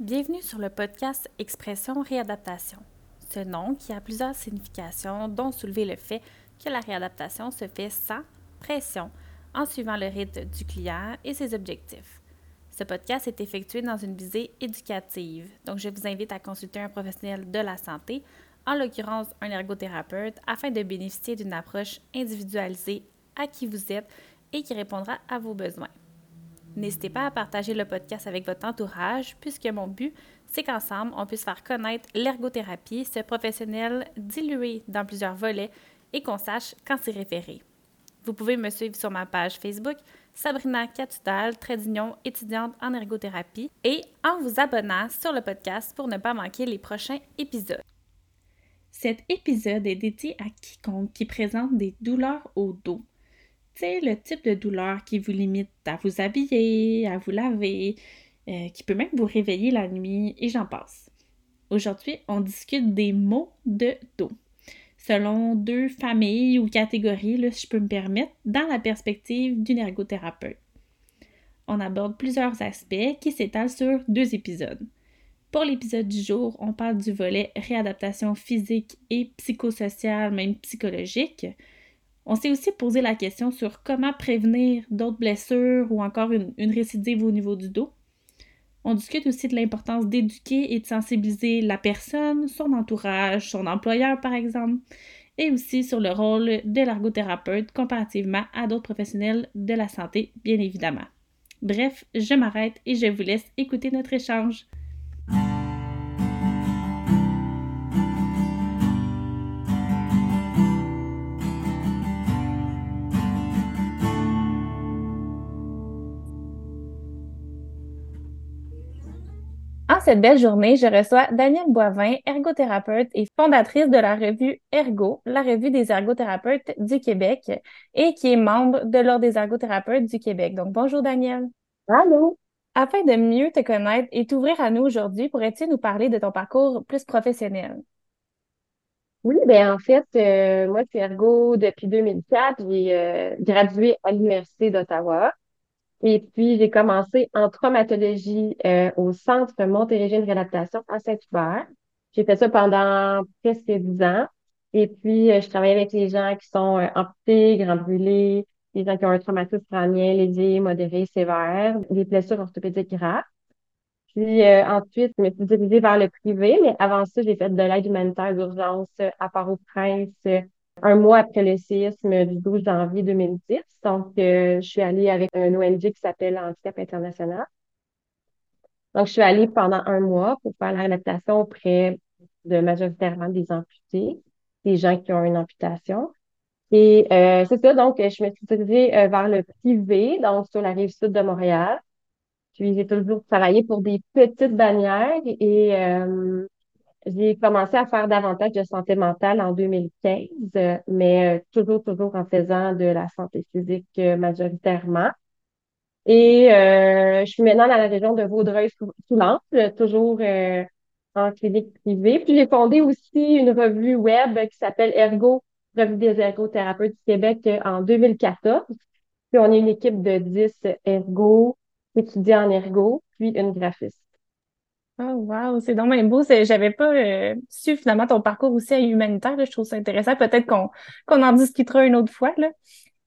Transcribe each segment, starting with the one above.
Bienvenue sur le podcast Expression Réadaptation. Ce nom qui a plusieurs significations, dont soulever le fait que la réadaptation se fait sans pression, en suivant le rythme du client et ses objectifs. Ce podcast est effectué dans une visée éducative, donc je vous invite à consulter un professionnel de la santé, en l'occurrence un ergothérapeute, afin de bénéficier d'une approche individualisée à qui vous êtes et qui répondra à vos besoins. N'hésitez pas à partager le podcast avec votre entourage, puisque mon but, c'est qu'ensemble, on puisse faire connaître l'ergothérapie, ce professionnel dilué dans plusieurs volets, et qu'on sache quand s'y référer. Vous pouvez me suivre sur ma page Facebook, Sabrina Catudal, trait étudiante en ergothérapie, et en vous abonnant sur le podcast pour ne pas manquer les prochains épisodes. Cet épisode est dédié à quiconque qui présente des douleurs au dos c'est le type de douleur qui vous limite à vous habiller, à vous laver, euh, qui peut même vous réveiller la nuit, et j'en passe. Aujourd'hui, on discute des maux de dos, selon deux familles ou catégories, si je peux me permettre, dans la perspective d'une ergothérapeute. On aborde plusieurs aspects qui s'étalent sur deux épisodes. Pour l'épisode du jour, on parle du volet réadaptation physique et psychosociale, même psychologique, on s'est aussi posé la question sur comment prévenir d'autres blessures ou encore une, récidive au niveau du dos. On discute aussi de l'importance d'éduquer et de sensibiliser la personne, son entourage, son employeur par exemple, et aussi sur le rôle de l'ergothérapeute comparativement à d'autres professionnels de la santé, bien évidemment. Bref, je m'arrête et je vous laisse écouter notre échange. Cette belle journée, je reçois Danielle Boivin, ergothérapeute et fondatrice de la revue Ergo, la revue des ergothérapeutes du Québec, et qui est membre de l'Ordre des ergothérapeutes du Québec. Donc, bonjour Danielle. Allô? Afin de mieux te connaître et t'ouvrir à nous aujourd'hui, pourrais-tu nous parler de ton parcours plus professionnel? Oui, bien en fait, euh, moi, je suis ergo depuis 2004. J'ai euh, gradué à l'Université d'Ottawa. Et puis, j'ai commencé en traumatologie euh, au Centre Montérégie de réadaptation à Saint-Hubert. J'ai fait ça pendant presque dix ans. Et puis, euh, je travaille avec les gens qui sont euh, amputés, grands les gens qui ont un traumatisme crânien léger, modéré, sévère, des blessures orthopédiques graves. Puis ensuite, je me suis dirigée vers le privé, mais avant ça, j'ai fait de l'aide humanitaire d'urgence à Port-au-Prince, un mois après le séisme du 12 janvier 2010. Donc, euh, je suis allée avec un ONG qui s'appelle Handicap International. Donc, je suis allée pendant un mois pour faire la réadaptation auprès de majoritairement des amputés, des gens qui ont une amputation. Et euh, c'est ça, donc, je me suis dirigée euh, vers le privé, donc sur la rive sud de Montréal. Puis, j'ai toujours travaillé pour des petites bannières et j'ai commencé à faire davantage de santé mentale en 2015, mais euh, toujours, toujours en faisant de la santé physique euh, majoritairement. Et euh, je suis maintenant dans la région de Vaudreuil-Soulanges, toujours en clinique privée. Puis j'ai fondé aussi une revue web qui s'appelle Ergo, Revue des ergothérapeutes du Québec en 2014. Puis on est une équipe de 10 ergo, étudiants en ergo, puis une graphiste. Oh, wow, c'est donc bien beau. J'avais pas euh, su finalement ton parcours aussi à humanitaire. Je trouve ça intéressant. Peut-être qu'on en discutera une autre fois. Là.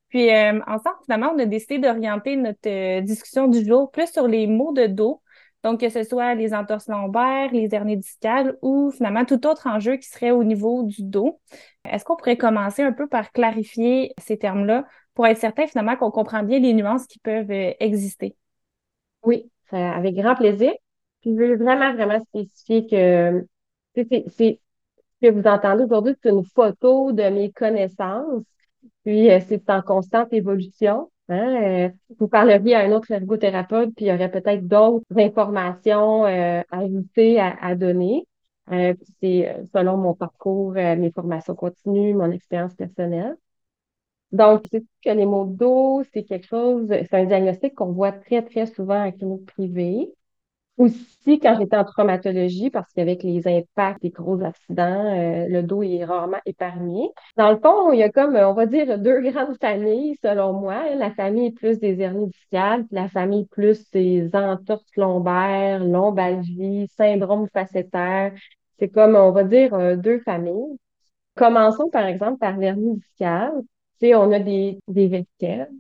Puis euh, ensemble, finalement, on a décidé d'orienter notre euh, discussion du jour plus sur les maux de dos. Donc, que ce soit les entorses lombaires, les hernies discales ou finalement tout autre enjeu qui serait au niveau du dos. Est-ce qu'on pourrait commencer un peu par clarifier ces termes-là pour être certain finalement qu'on comprend bien les nuances qui peuvent exister? Oui, avec grand plaisir. Puis vraiment, vraiment spécifier que c'est ce que vous entendez aujourd'hui, c'est une photo de mes connaissances. Puis euh, c'est en constante évolution. Hein? Euh, vous parleriez à un autre ergothérapeute, puis il y aurait peut-être d'autres informations euh, à ajouter, à, donner. c'est selon mon parcours, mes formations continues, mon expérience personnelle. Donc, c'est que les maux de dos, c'est quelque chose, c'est un diagnostic qu'on voit très, très souvent en clinique privée. Aussi, quand j'étais en traumatologie, parce qu'avec les impacts des gros accidents, euh, le dos est rarement épargné. Dans le fond, il y a comme, on va dire, deux grandes familles, selon moi. La famille plus des hernies discales, la famille plus des entorses lombaires, lombalgie, syndrome facétaire. C'est comme, on va dire, euh, deux familles. Commençons, par exemple, par l'hernie discale. Tu sais, on a des, des vertèbres.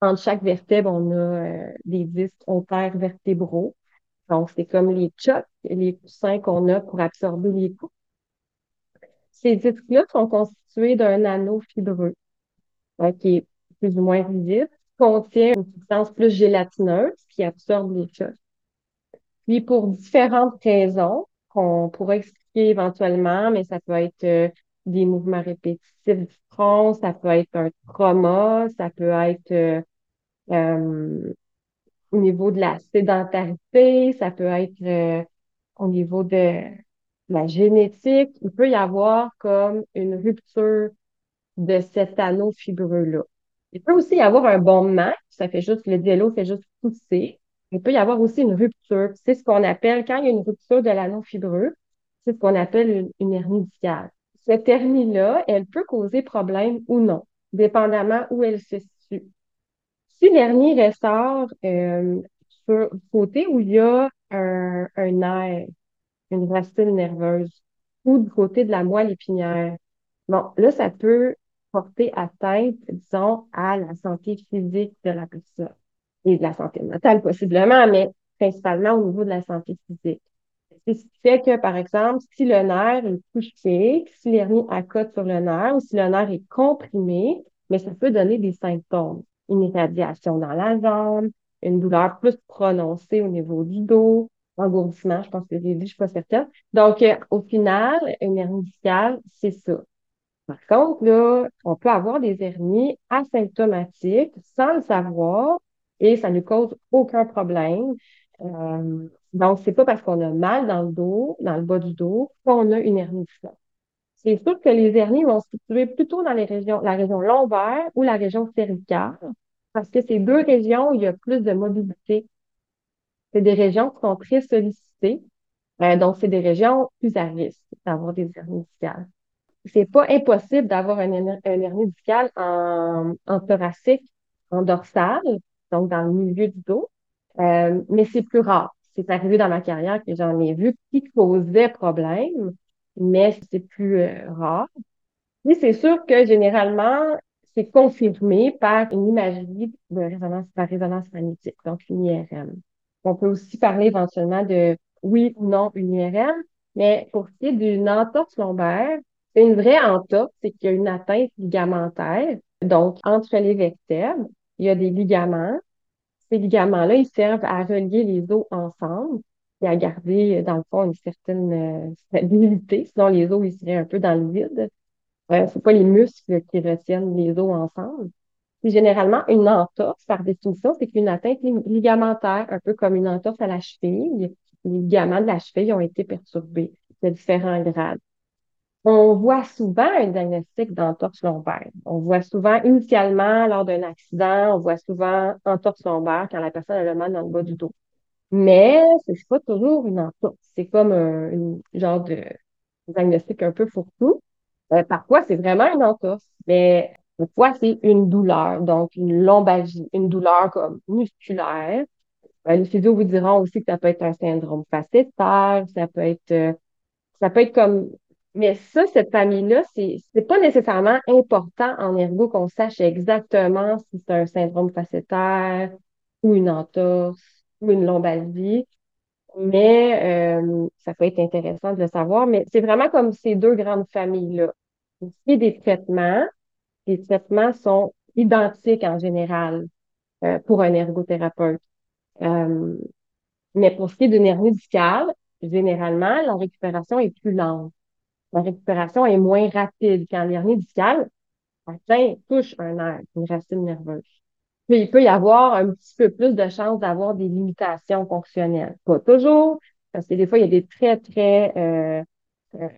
Entre chaque vertèbre, on a euh, des disques vertébraux. Donc, c'est comme les chocs, les coussins qu'on a pour absorber les coups. Ces disques-là sont constitués d'un anneau fibreux, qui est plus ou moins rigide, contient une substance plus gélatineuse qui absorbe les chocs. Puis, pour différentes raisons qu'on pourrait expliquer éventuellement, mais ça peut être euh, des mouvements répétitifs du front, ça peut être un trauma, ça peut être euh, euh, au niveau de la sédentarité, ça peut être euh, au niveau de la génétique. Il peut y avoir comme une rupture de cet anneau fibreux-là. Il peut aussi y avoir un bombement, ça fait juste, le diélo fait juste pousser. Il peut y avoir aussi une rupture. C'est ce qu'on appelle, quand il y a une rupture de l'anneau fibreux, c'est ce qu'on appelle une, une hernie discale. Cette hernie-là, elle peut causer problème ou non, dépendamment où elle se situe. Si l'hernie ressort euh, sur le côté où il y a un, un nerf, une racine nerveuse, ou du côté de la moelle épinière, bon, là, ça peut porter atteinte, disons, à la santé physique de la personne et de la santé mentale possiblement, mais principalement au niveau de la santé physique. C'est ce qui fait que, par exemple, si le nerf est touché, si l'hernie accote sur le nerf ou si le nerf est comprimé, mais ça peut donner des symptômes une irradiation dans la jambe, une douleur plus prononcée au niveau du dos, engourdissement, je pense que j'ai dit, je suis pas certaine. Donc, euh, au final, une hernie discale, c'est ça. Par contre, là, on peut avoir des hernies asymptomatiques sans le savoir et ça ne cause aucun problème. Euh, donc, c'est pas parce qu'on a mal dans le dos, dans le bas du dos, qu'on a une hernie discale. C'est sûr que les hernies vont se situer plutôt dans les régions, la région lombaire ou la région cervicale, parce que ces deux régions, il y a plus de mobilité. C'est des régions qui sont très sollicitées. Euh, donc, c'est des régions plus à risque d'avoir des hernies discales. C'est pas impossible d'avoir un, hernie discale en, en thoracique, en dorsale, donc dans le milieu du dos, euh, mais c'est plus rare. C'est arrivé dans ma carrière que j'en ai vu qui causait problème, mais c'est plus euh, rare. Mais c'est sûr que généralement, c'est confirmé par une imagerie de résonance, par résonance magnétique, donc une IRM. On peut aussi parler éventuellement de oui ou non une IRM, mais pour ce qui est d'une entorse lombaire, c'est une vraie entorse, c'est qu'il y a une atteinte ligamentaire. Donc, entre les vertèbres, il y a des ligaments. Ces ligaments-là, ils servent à relier les os ensemble et à garder, dans le fond, une certaine euh, stabilité. Sinon, les os, seraient un peu dans le vide. Euh, c'est pas les muscles qui retiennent les os ensemble. Puis généralement, une entorse, par définition, c'est une atteinte ligamentaire, un peu comme une entorse à la cheville. Les ligaments de la cheville ont été perturbés de différents grades. On voit souvent un diagnostic d'entorse lombaire. On voit souvent initialement lors d'un accident, on voit souvent entorse lombaire quand la personne a le mal dans le bas du dos. Mais c'est pas toujours une entorse. C'est comme un, genre de diagnostic un peu fourre-tout. Euh, parfois, c'est vraiment une entorse, mais parfois, c'est une douleur, donc une lombalgie, une douleur comme musculaire. Euh, les physios vous diront aussi que ça peut être un syndrome facétaire, ça peut être, euh, ça peut être comme, mais ça, cette famille-là, c'est pas nécessairement important en ergo qu'on sache exactement si c'est un syndrome facétaire ou une entorse ou une lombalgie. Mais euh, ça peut être intéressant de le savoir. Mais c'est vraiment comme ces deux grandes familles-là. Est des traitements, les traitements sont identiques en général euh, pour un ergothérapeute. Euh, mais pour ce qui est d'une hernie discale, généralement, la récupération est plus lente. La récupération est moins rapide quand l'hernie discale atteint, touche un nerf, une racine nerveuse il peut y avoir un petit peu plus de chances d'avoir des limitations fonctionnelles. Pas toujours, parce que des fois, il y a des très, très euh, euh,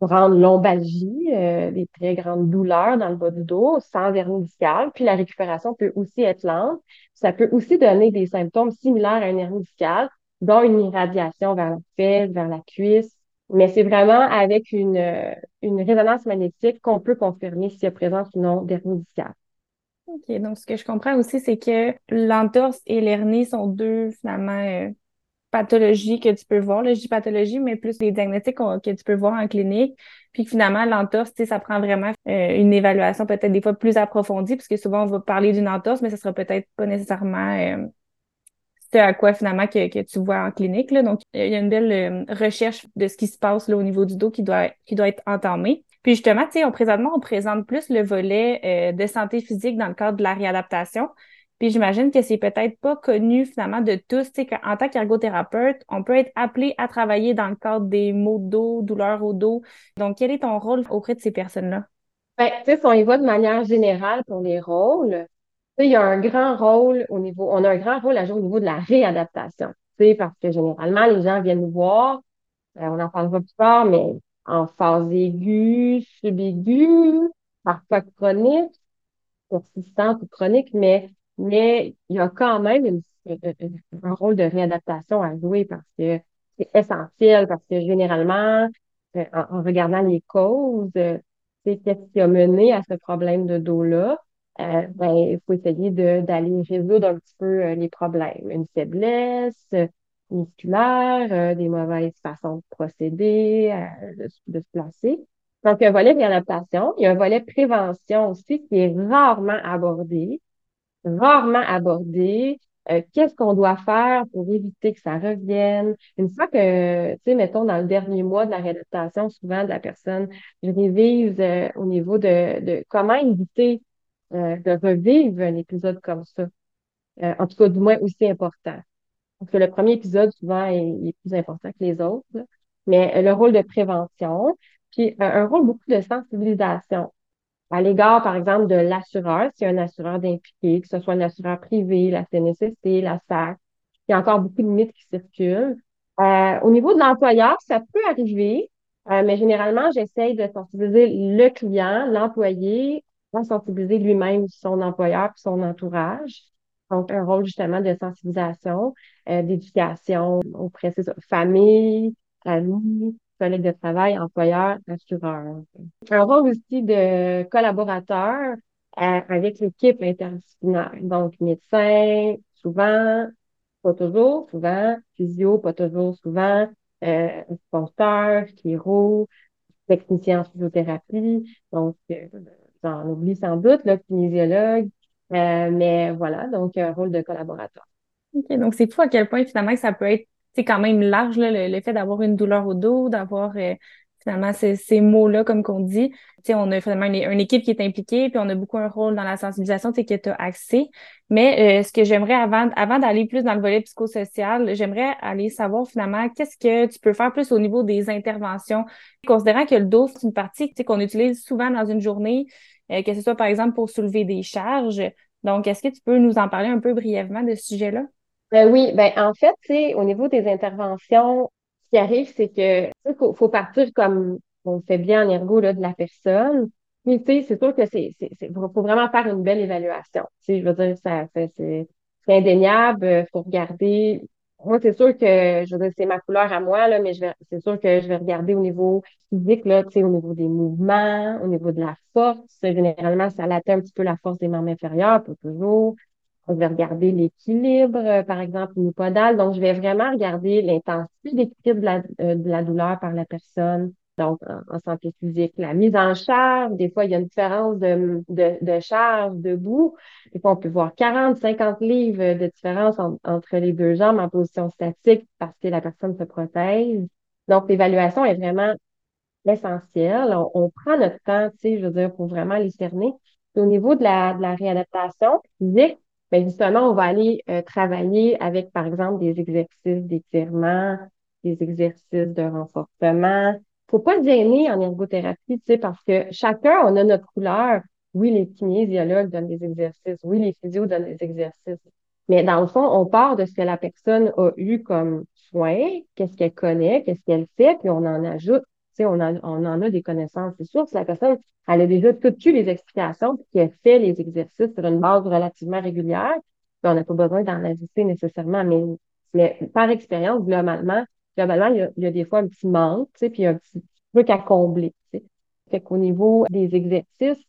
grandes lombalgies, euh, des très grandes douleurs dans le bas du dos, sans hernie discale. Puis la récupération peut aussi être lente. Ça peut aussi donner des symptômes similaires à une hernie discale, dont une irradiation vers la fesse, vers la cuisse. Mais c'est vraiment avec une, euh, une résonance magnétique qu'on peut confirmer s'il y a présence ou non d'hernie discale. OK, donc ce que je comprends aussi, c'est que l'entorse et l'hernie sont deux, finalement, euh, pathologies que tu peux voir. Là, je dis pathologie, mais plus les diagnostics que tu peux voir en clinique. Puis finalement, l'entorse, ça prend vraiment euh, une évaluation peut-être des fois plus approfondie, parce que souvent, on va parler d'une entorse, mais ça sera peut-être pas nécessairement euh, ce à quoi finalement que, tu vois en clinique. Là. Donc, il y a une belle recherche de ce qui se passe là, au niveau du dos qui doit, qui doit être entamée. Puis justement, tu sais, on, présentement, on présente plus le volet de santé physique dans le cadre de la réadaptation. Puis j'imagine que c'est peut-être pas connu finalement de tous, tu sais, qu'en tant qu'ergothérapeute, on peut être appelé à travailler dans le cadre des maux de dos, douleurs au dos. Donc, quel est ton rôle auprès de ces personnes-là? Ben, tu sais, si on y va de manière générale pour les rôles, il y a un grand rôle au niveau, on a un grand rôle à jouer au niveau de la réadaptation. Tu sais, parce que généralement, les gens viennent nous voir, euh, on en parlera plus tard, mais en phase aiguë, subaiguë, parfois chronique, persistante ou chronique, mais mais il y a quand même un rôle de réadaptation à jouer parce que c'est essentiel, parce que généralement, euh, en, regardant les causes, euh, c'est qu'est-ce qui a mené à ce problème de dos-là. Euh, ben, il faut essayer d'aller résoudre un petit peu les problèmes. Une faiblesse musculaire, des mauvaises façons de procéder, de, de, se placer. Donc, un volet réadaptation. Il y a un volet prévention aussi qui est rarement abordé rarement abordé. Euh, qu'est-ce qu'on doit faire pour éviter que ça revienne? Une fois que, tu sais, mettons, dans le dernier mois de la réadaptation, souvent de la personne, je révise euh, au niveau de, de comment éviter euh, de revivre un épisode comme ça. en tout cas, du moins aussi important. Parce que le premier épisode, souvent, est, plus important que les autres. Mais le rôle de prévention, puis un rôle beaucoup de sensibilisation à l'égard, par exemple, de l'assureur, s'il y a un assureur d'impliqué, que ce soit un assureur privé, la CNSST, la SAC, il y a encore beaucoup de mythes qui circulent. Euh, au niveau de l'employeur, ça peut arriver, euh, mais généralement, j'essaye de sensibiliser le client, l'employé, à sensibiliser lui-même son employeur et son entourage. Donc, un rôle justement de sensibilisation, euh, d'éducation auprès de famille, amis, collègues de travail, employeurs, assureurs. Un rôle aussi de collaborateur euh, avec l'équipe interdisciplinaire. Donc, médecin, souvent, pas toujours, souvent, physio, pas toujours, souvent, euh, sponsor, chiro, technicien en physiothérapie. Donc, euh, j'en oublie sans doute, là, kinésiologue. Euh, mais voilà, donc un rôle de collaborateur. OK, donc c'est fou à quel point finalement ça peut être quand même large, le, fait d'avoir une douleur au dos, d'avoir euh, finalement ces, ces mots-là, comme qu'on dit. sais, on a finalement une, équipe qui est impliquée, puis on a beaucoup un rôle dans la sensibilisation, que tu as accès. Mais euh, ce que j'aimerais avant, avant d'aller plus dans le volet psychosocial, j'aimerais aller savoir finalement qu'est-ce que tu peux faire plus au niveau des interventions, considérant que le dos, c'est une partie qu'on utilise souvent dans une journée, euh, que ce soit par exemple pour soulever des charges. Donc, est-ce que tu peux nous en parler un peu brièvement de ce sujet-là? Ben oui, ben en fait, au niveau des interventions, ce qui arrive, c'est que il faut, faut, partir comme on fait bien en ergo de la personne. Mais tu sais, c'est sûr que c'est, faut vraiment faire une belle évaluation. Je veux dire, ça, c'est, indéniable. Euh, faut regarder. Moi, c'est sûr que, je veux dire, c'est ma couleur à moi là, mais vais, c'est sûr que je vais regarder au niveau physique là, tu sais, au niveau des mouvements, au niveau de la force. Généralement, ça atteint un petit peu la force des membres inférieurs, pas toujours. Je vais regarder l'équilibre, euh, par exemple, unipodal. Donc, je vais vraiment regarder l'intensité d'équilibre de euh, de la douleur par la personne. Donc, en, santé physique, la mise en charge, des fois, il y a une différence de, de, de charge debout. Des fois, on peut voir 40, 50 livres de différence entre les deux jambes en position statique parce que la personne se protège. Donc, l'évaluation est vraiment essentielle. On, prend notre temps, tu sais, je veux dire, pour vraiment les cerner. au niveau de la, de la réadaptation physique, ben, justement, on va aller euh, travailler avec, par exemple, des exercices d'étirement, des exercices de renforcement. Faut pas se gêner en ergothérapie, tu sais, parce que chacun, on a notre couleur. Oui, les kinésiologues donnent des exercices. Oui, les physios donnent des exercices. Mais dans le fond, on part de ce que la personne a eu comme soin, qu'est-ce qu'elle connaît, qu'est-ce qu'elle fait, puis on en ajoute on, on en a des connaissances. C'est sûr que la personne, elle a déjà tout eu les explications, puis qu'elle fait les exercices sur une base relativement régulière, puis on n'a pas besoin d'en ajuster nécessairement. Mais par expérience, globalement, globalement, il y a, des fois un petit manque, tu sais, puis un petit truc à combler, tu sais. Fait qu'au niveau des exercices,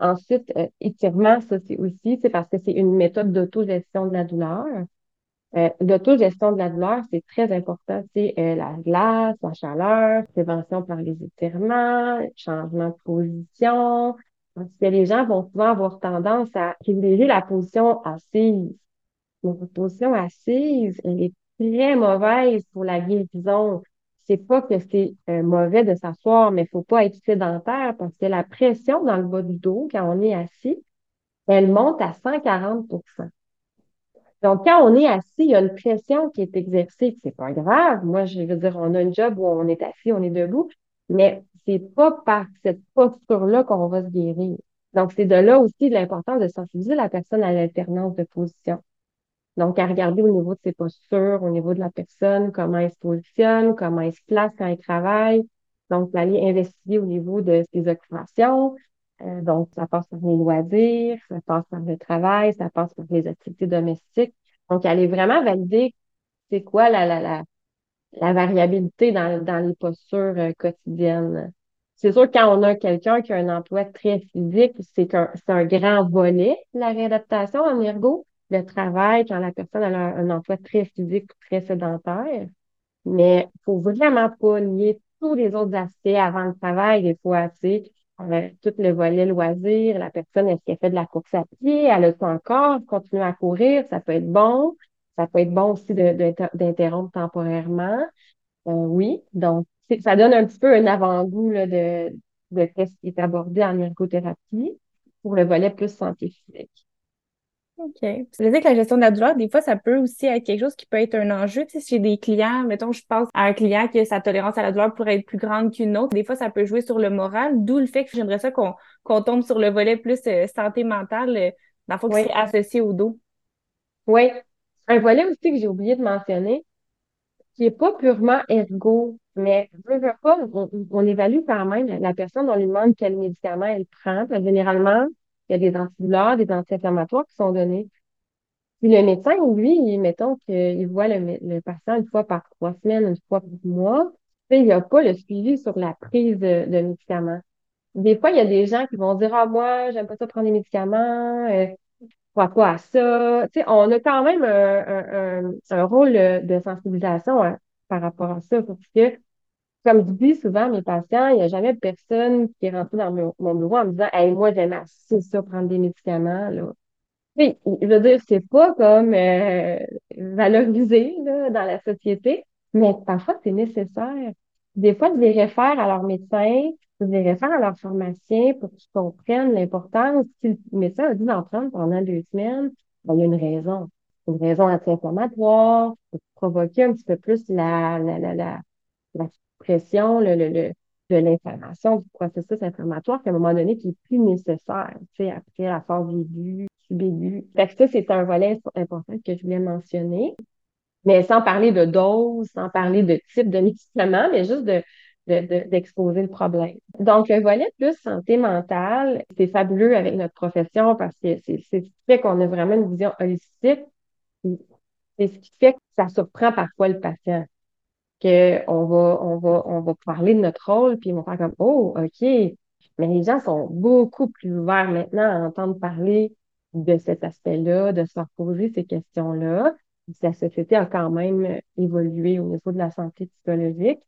ensuite, euh, étirement, ça c'est aussi, c'est parce que c'est une méthode d'autogestion de la douleur. Euh, L'autogestion de la douleur, c'est très important. C'est euh, la glace, la chaleur, prévention par les étirements, changement de position. Parce que les gens vont souvent avoir tendance à privilégier la position assise. Donc, la position assise, elle est très mauvaise pour la guérison. C'est pas que c'est euh, mauvais de s'asseoir, mais il faut pas être sédentaire parce que la pression dans le bas du dos, quand on est assis, elle monte à 140% donc, quand on est assis, il y a une pression qui est exercée. C'est pas grave. Moi, je veux dire, on a un job où on est assis, on est debout, mais c'est pas par cette posture-là qu'on va se guérir. Donc, c'est de là aussi l'importance de sensibiliser la personne à l'alternance de position. Donc, à regarder au niveau de ses postures, au niveau de la personne, comment elle se positionne, comment elle se place quand elle travaille. Donc, aller investiguer au niveau de ses occupations, euh, donc, ça passe par les loisirs, ça passe par le travail, ça passe par les activités domestiques. Donc, aller vraiment valider c'est quoi la, la, la, la variabilité dans, dans les postures euh, quotidiennes. C'est sûr quand on a quelqu'un qui a un emploi très physique, c'est un, un grand volet, la réadaptation en ergo. Le travail, quand la personne a un, emploi très physique, très sédentaire. Mais il faut vraiment pas lier tous les autres aspects avant le travail, des fois, tu sais tout le volet loisir, la personne, est-ce qu'elle fait de la course à pied, elle a encore continuer à courir, ça peut être bon. Ça peut être bon aussi d'interrompre temporairement. Euh, oui, donc ça donne un petit peu un avant-goût de, de ce qui est abordé en ergothérapie pour le volet plus santé physique. OK. Tu disais que la gestion de la douleur, des fois, ça peut aussi être quelque chose qui peut être un enjeu. Tu sais, chez des clients, mettons, je pense à un client que sa tolérance à la douleur pourrait être plus grande qu'une autre. Des fois, ça peut jouer sur le moral, d'où le fait que j'aimerais ça qu'on tombe sur le volet plus euh, santé mentale, euh, dans le fond, qui est associé au dos. Oui. Un volet aussi que j'ai oublié de mentionner, qui est pas purement ergo, mais je veux pas, on, évalue quand même la personne, on lui demande quel médicament elle prend. Généralement, il y a des antidouleurs, des anti-inflammatoires qui sont donnés. Puis le médecin, lui, mettons qu'il voit le, patient une fois par trois semaines, une fois par mois, il n'y a pas le suivi sur la prise de, médicaments. Des fois, il y a des gens qui vont dire Ah, moi, j'aime pas ça prendre des médicaments, euh, je ça. On a quand même un, un, rôle de sensibilisation hein, par rapport à ça, parce que comme je dis souvent à mes patients, il n'y a jamais personne qui est rentré dans mon, bureau en me disant moi, j'aime assez ça, prendre des médicaments. Là. Oui, je veux dire, c'est pas comme euh, valorisé là, dans la société, mais parfois, c'est nécessaire. Des fois, je les réfère à leur médecin, je les réfère à leur pharmacien pour qu'ils comprennent l'importance. Si le médecin a dit d'en prendre pendant deux semaines, ben, il y a une raison. Une raison anti-inflammatoire pour provoquer un petit peu plus la, la, la, la, la pression, le, le, le, de l'inflammation du processus inflammatoire qu'à un moment donné qui est plus nécessaire, tu sais, après la phase aiguë, subaiguë. Fait ça, c'est un volet important que je voulais mentionner. Mais sans parler de dose, sans parler de type de médicament, mais juste de, d'exposer le problème. Donc, le volet plus santé mentale, c'est fabuleux avec notre profession parce que c'est ce qui fait qu'on a vraiment une vision holistique. C'est ce qui fait que ça surprend parfois le patient qu'on va, on va, on va parler de notre rôle, puis ils vont faire comme Oh, OK. Mais les gens sont beaucoup plus ouverts maintenant à entendre parler de cet aspect-là, de se poser ces questions-là. La société a quand même évolué au niveau de la santé psychologique.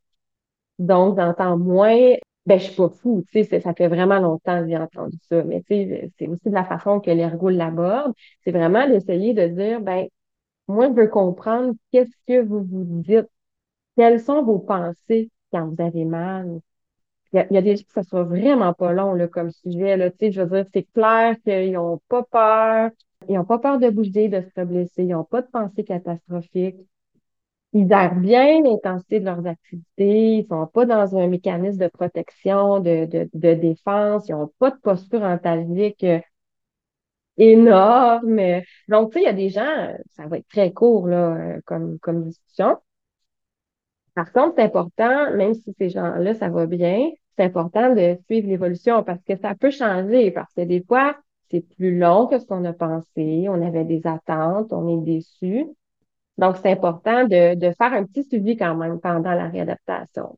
Donc, j'entends moins, ben, je suis pas fou, tu sais, ça fait vraiment longtemps que j'ai entendu ça. Mais tu sais, c'est aussi de la façon que l'ergo l'aborde. C'est vraiment d'essayer de dire, ben, moi, je veux comprendre qu'est-ce que vous vous dites quelles sont vos pensées quand vous avez mal? Il y a, des gens que ça soit vraiment pas long là, comme sujet. Là, je veux dire, c'est clair qu'ils n'ont pas peur. Ils n'ont pas peur de bouger, de se blesser. Ils n'ont pas de pensée catastrophique. Ils gèrent bien l'intensité de leurs activités. Ils sont pas dans un mécanisme de protection, de, de, de défense. Ils n'ont pas de posture antalgique euh, énorme. Donc, tu sais, il y a des gens, ça va être très court là, euh, comme, comme discussion. Par contre, c'est important, même si ces gens-là, ça va bien, c'est important de suivre l'évolution parce que ça peut changer, parce que des fois, c'est plus long que ce qu'on a pensé, on avait des attentes, on est déçu. Donc, c'est important de, faire un petit suivi quand même pendant la réadaptation.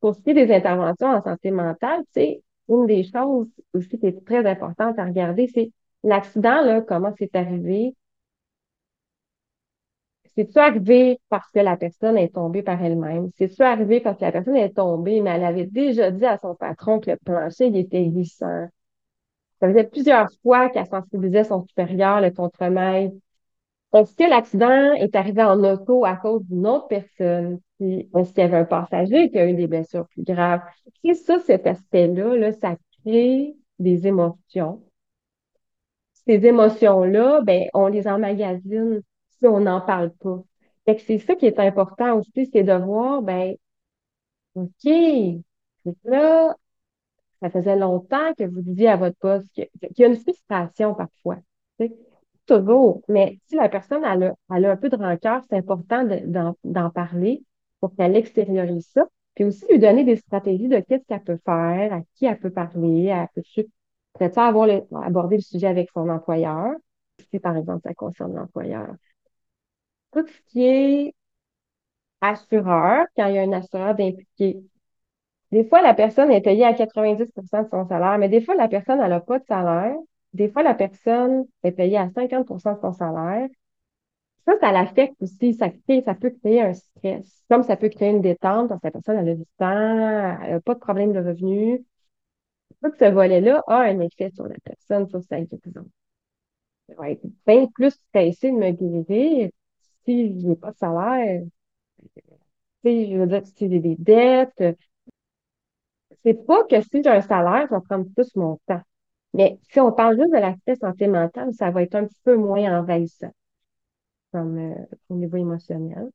pour ce qui est des interventions en santé mentale, c'est une des choses aussi qui est très importante à regarder, c'est l'accident, comment c'est arrivé. C'est-tu arrivé parce que la personne est tombée par elle-même? C'est-tu arrivé parce que la personne est tombée, mais elle avait déjà dit à son patron que le plancher il était glissant? Ça faisait plusieurs fois qu'elle sensibilisait son supérieur, le contremaître. Est-ce que l'accident est arrivé en auto à cause d'une autre personne? Est-ce qu'il y avait un passager qui a eu des blessures plus graves? C'est ça, cet aspect-là, là, ça crée des émotions. Ces émotions-là, ben, on les emmagasine on n'en parle pas. Fait que c'est ça qui est important aussi, c'est de voir, ben, OK, là, ça faisait longtemps que vous disiez à votre poste qu'il y a une frustration parfois. Toujours. Mais si la personne a, a un peu de rancœur, c'est important d'en parler pour qu'elle extériorise ça. Puis aussi lui donner des stratégies de qu'est-ce qu'elle peut faire, à qui elle peut parler, peut peut-être avoir aborder le sujet avec son employeur, si par exemple ça concerne l'employeur. Tout ce qui est assureur, quand il y a un assureur d'impliquer des fois, la personne est payée à 90% de son salaire, mais des fois, la personne, n'a pas de salaire. Des fois, la personne est payée à 50% de son salaire. Ça, ça l'affecte aussi. Ça, ça peut créer un stress. Comme ça peut créer une détente parce que la personne, elle a du temps, elle n'a pas de problème de revenus. Tout ce volet-là a un effet sur la personne, sur sa guérison. Ça va être bien plus stressé de me guérir si je n'ai pas de salaire. je veux dire, si j'ai des dettes, c'est pas que si j'ai un salaire, ça va prendre plus mon temps. Mais si on parle juste de l'aspect santé mentale, ça va être un petit peu moins envahissant comme euh, au niveau émotionnel.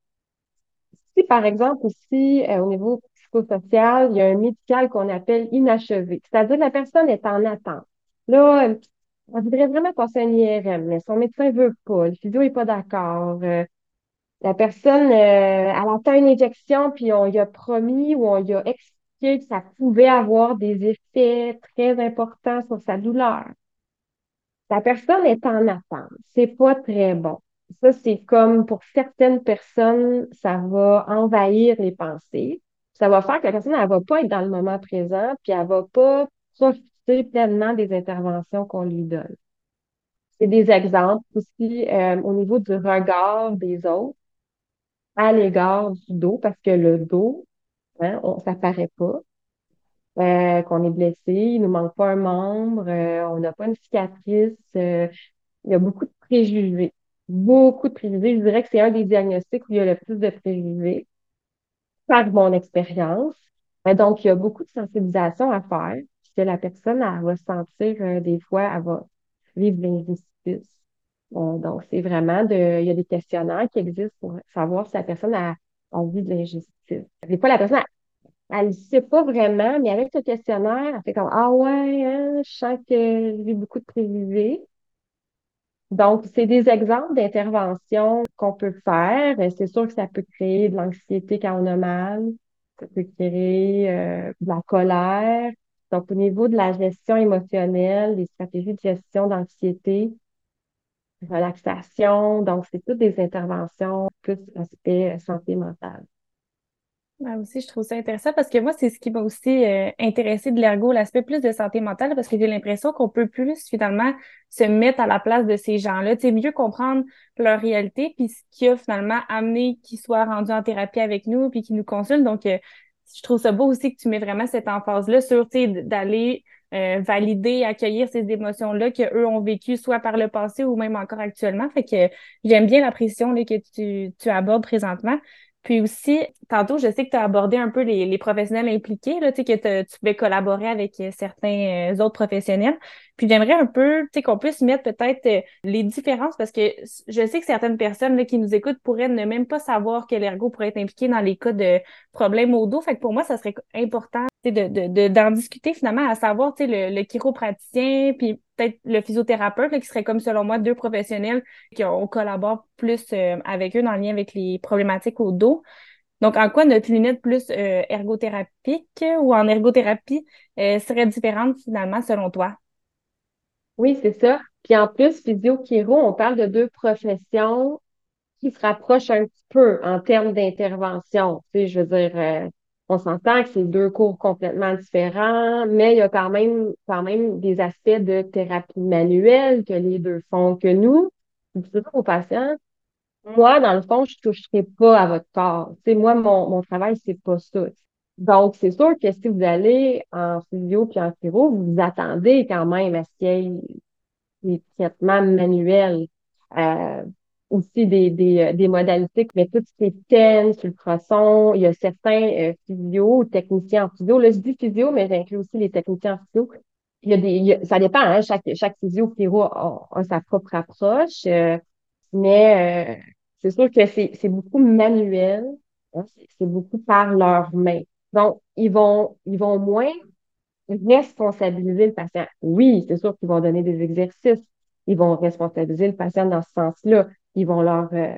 Si, par exemple, aussi, euh, au niveau psychosocial, il y a un médical qu'on appelle inachevé, c'est-à-dire que la personne est en attente. Là, elle, voudrait vraiment passer un IRM, mais son médecin veut pas, le physio est pas d'accord. Euh, la personne, elle attend une injection, puis on lui a promis ou on lui a expliqué que ça pouvait avoir des effets très importants sur sa douleur. La personne est en attente. C'est pas très bon. Ça, c'est comme pour certaines personnes, ça va envahir les pensées. Ça va faire que la personne, elle va pas être dans le moment présent, puis elle va pas profiter pleinement des interventions qu'on lui donne. C'est des exemples aussi euh, au niveau du regard des autres à l'égard du dos, parce que le dos, Hein, on, ça paraît pas. Euh, qu'on est blessé, il nous manque pas un membre, euh, on n'a pas une cicatrice. Euh, il y a beaucoup de préjugés. Beaucoup de préjugés. Je dirais que c'est un des diagnostics où il y a le plus de préjugés par mon expérience. donc, il y a beaucoup de sensibilisation à faire. Puisque la personne, elle va sentir des fois, elle va vivre l'injustice. Donc, c'est vraiment de. Il y a des questionnaires qui existent pour savoir si la personne a envie de l'injustice. Des fois, la personne, elle ne sait pas vraiment, mais avec ce questionnaire, elle fait comme Ah ouais, hein, je sens que j'ai beaucoup de préjugés. Donc, c'est des exemples d'interventions qu'on peut faire. C'est sûr que ça peut créer de l'anxiété quand on a mal, ça peut créer euh, de la colère. Donc, au niveau de la gestion émotionnelle, des stratégies de gestion d'anxiété, relaxation, donc c'est toutes des interventions plus aspect euh, santé mentale. Moi aussi, je trouve ça intéressant parce que moi, c'est ce qui m'a aussi euh, intéressé de l'ergo, l'aspect plus de santé mentale, parce que j'ai l'impression qu'on peut plus finalement se mettre à la place de ces gens-là, tu sais, mieux comprendre leur réalité, puis ce qui a finalement amené qu'ils soient rendus en thérapie avec nous, puis qu'ils nous consultent. Donc, euh, je trouve ça beau aussi que tu mets vraiment cette emphase-là sur, d'aller euh, valider, accueillir ces émotions-là qu'eux ont vécues soit par le passé ou même encore actuellement. Fait que j'aime bien la pression là, que tu, tu abordes présentement. Puis aussi, tantôt, je sais que tu as abordé un peu les, les professionnels impliqués, là, que tu pouvais collaborer avec euh, certains euh, autres professionnels. Puis j'aimerais un peu qu'on puisse mettre peut-être euh, les différences parce que je sais que certaines personnes là, qui nous écoutent pourraient ne même pas savoir que l'ergo pourrait être impliqué dans les cas de problèmes au dos. Fait que pour moi, ça serait important de, de, d'en discuter finalement, à savoir le, le chiropraticien, puis peut-être le physiothérapeute, qui serait comme selon moi deux professionnels qui on collabore plus euh, avec eux dans le lien avec les problématiques au dos. Donc, en quoi notre lunette plus euh, ergothérapique ou en ergothérapie euh, serait différente finalement selon toi? Oui, c'est ça. Puis en plus, physio-chiro, on parle de deux professions qui se rapproche un petit peu en termes d'intervention. Tu sais, je veux dire, on s'entend que c'est deux cours complètement différents, mais il y a quand même, quand même des aspects de thérapie manuelle que les deux font que nous. Je dis aux patients, moi, dans le fond, je ne toucherai pas à votre corps. Sais, moi, mon, mon travail, c'est pas ça. Donc, c'est sûr que si vous allez en physio puis en chiro, vous vous attendez quand même à ce qu'il y ait des traitements manuels. Euh, aussi des, des, euh, des modalités, mais tout ce qui est TENS, ultrasons, il y a certains euh, physio ou techniciens en physio. Là, je dis physio, mais j'inclus aussi les techniciens en physio. Il y a des, ça dépend, hein, chaque, chaque physio, physio a, a, sa propre approche, euh, mais euh, c'est sûr que c'est, c'est beaucoup manuel, hein, c'est beaucoup par leurs mains. Donc, ils vont, ils vont moins responsabiliser le patient. Oui, c'est sûr qu'ils vont donner des exercices. Ils vont responsabiliser le patient dans ce sens-là. Ils vont leur, euh,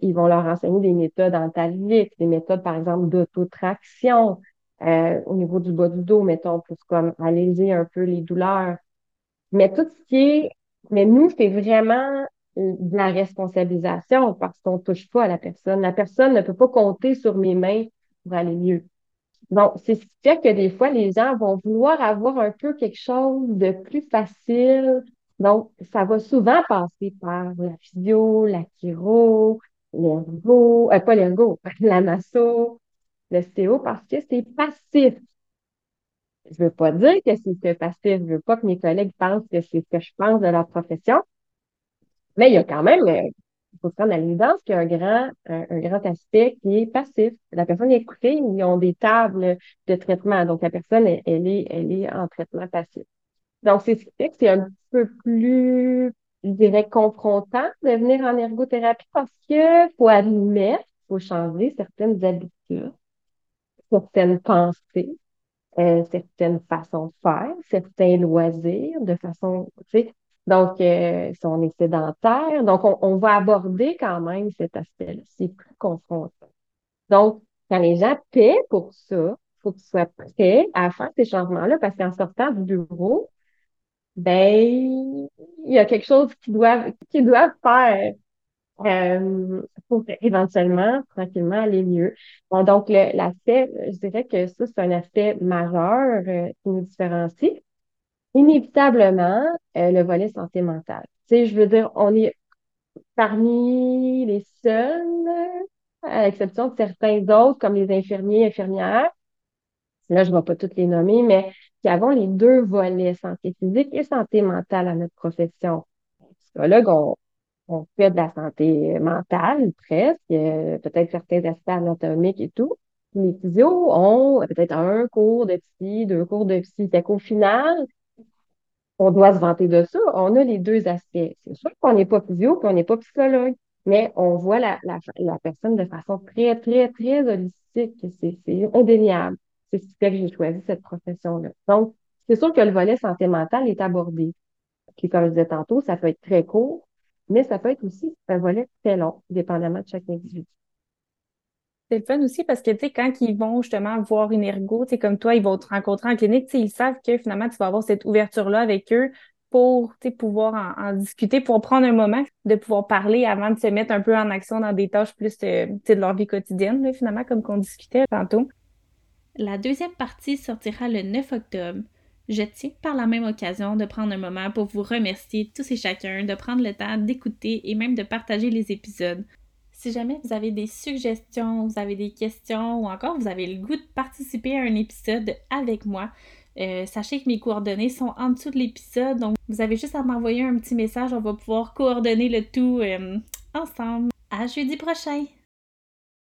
ils vont leur enseigner des méthodes antalgiques, des méthodes, par exemple, d'autotraction, euh, au niveau du bas du dos, mettons, pour comme alléger un peu les douleurs. Mais tout ce qui est, mais nous, c'est vraiment de la responsabilisation parce qu'on touche pas à la personne. La personne ne peut pas compter sur mes mains pour aller mieux. Donc, c'est ce qui fait que des fois, les gens vont vouloir avoir un peu quelque chose de plus facile. Donc, ça va souvent passer par la physio, la chiro, l'ergo, euh, pas l'ergo, la masso, le CO, parce que c'est passif. Je veux pas dire que c'est passif. Je veux pas que mes collègues pensent que c'est ce que je pense de leur profession. Mais il y a quand même, euh, il faut prendre à l'évidence qu'il y a un grand, un, grand aspect qui est passif. La personne est écoutée, ils ont des tables de traitement. Donc, la personne, elle, est, elle est en traitement passif. Donc, c'est c'est un peu plus, je dirais, confrontant de venir en ergothérapie parce que faut admettre, faut changer certaines habitudes, certaines pensées, euh, certaines façons de faire, certains loisirs, de façon, tu sais, donc, euh, si on est sédentaire, donc on, va aborder quand même cet aspect-là. C'est plus confrontant. Donc, quand les gens paient pour ça, il faut qu'ils soient prêts à faire ces changements-là parce qu'en sortant du bureau, ben, il y a quelque chose qu'ils doivent, qu'ils doivent faire euh, pour éventuellement, tranquillement, aller mieux. Bon, donc, l'aspect, je dirais que ça, c'est un aspect majeur euh, qui nous différencie inévitablement euh, le volet santé mentale. Tu sais, je veux dire, on est parmi les seuls, à l'exception de certains autres, comme les infirmiers, infirmières. Là, je ne vais pas toutes les nommer, mais qui avons les deux volets, santé physique et santé mentale à notre profession. Là, on, on fait de la santé mentale, presque, peut-être certains aspects anatomiques et tout. Les physios ont peut-être un cours de psy, deux cours de psy. Fait qu'au final, on doit se vanter de ça. On a les deux aspects. C'est sûr qu'on n'est pas physio, qu'on n'est pas psychologue, mais on voit la, la, la, personne de façon très, très, très holistique. C'est indéniable. C'est ce qui fait que j'ai choisi cette profession-là. Donc, c'est sûr que le volet santé mentale est abordé. Puis, comme je disais tantôt, ça peut être très court, mais ça peut être aussi un volet très long, dépendamment de chaque individu. C'est le fun aussi parce que, tu sais, quand ils vont justement voir une ergo, tu sais, comme toi, ils vont te rencontrer en clinique, tu sais, ils savent que finalement, tu vas avoir cette ouverture-là avec eux pour, tu sais, pouvoir en, discuter, pour prendre un moment de pouvoir parler avant de se mettre un peu en action dans des tâches plus, euh, tu sais, de leur vie quotidienne, finalement, comme qu'on discutait tantôt. La deuxième partie sortira le 9 octobre. Je tiens par la même occasion de prendre un moment pour vous remercier tous et chacun de prendre le temps d'écouter et même de partager les épisodes. Si jamais vous avez des suggestions, vous avez des questions ou encore vous avez le goût de participer à un épisode avec moi, euh, sachez que mes coordonnées sont en dessous de l'épisode, donc vous avez juste à m'envoyer un petit message, on va pouvoir coordonner le tout euh, ensemble. À jeudi prochain!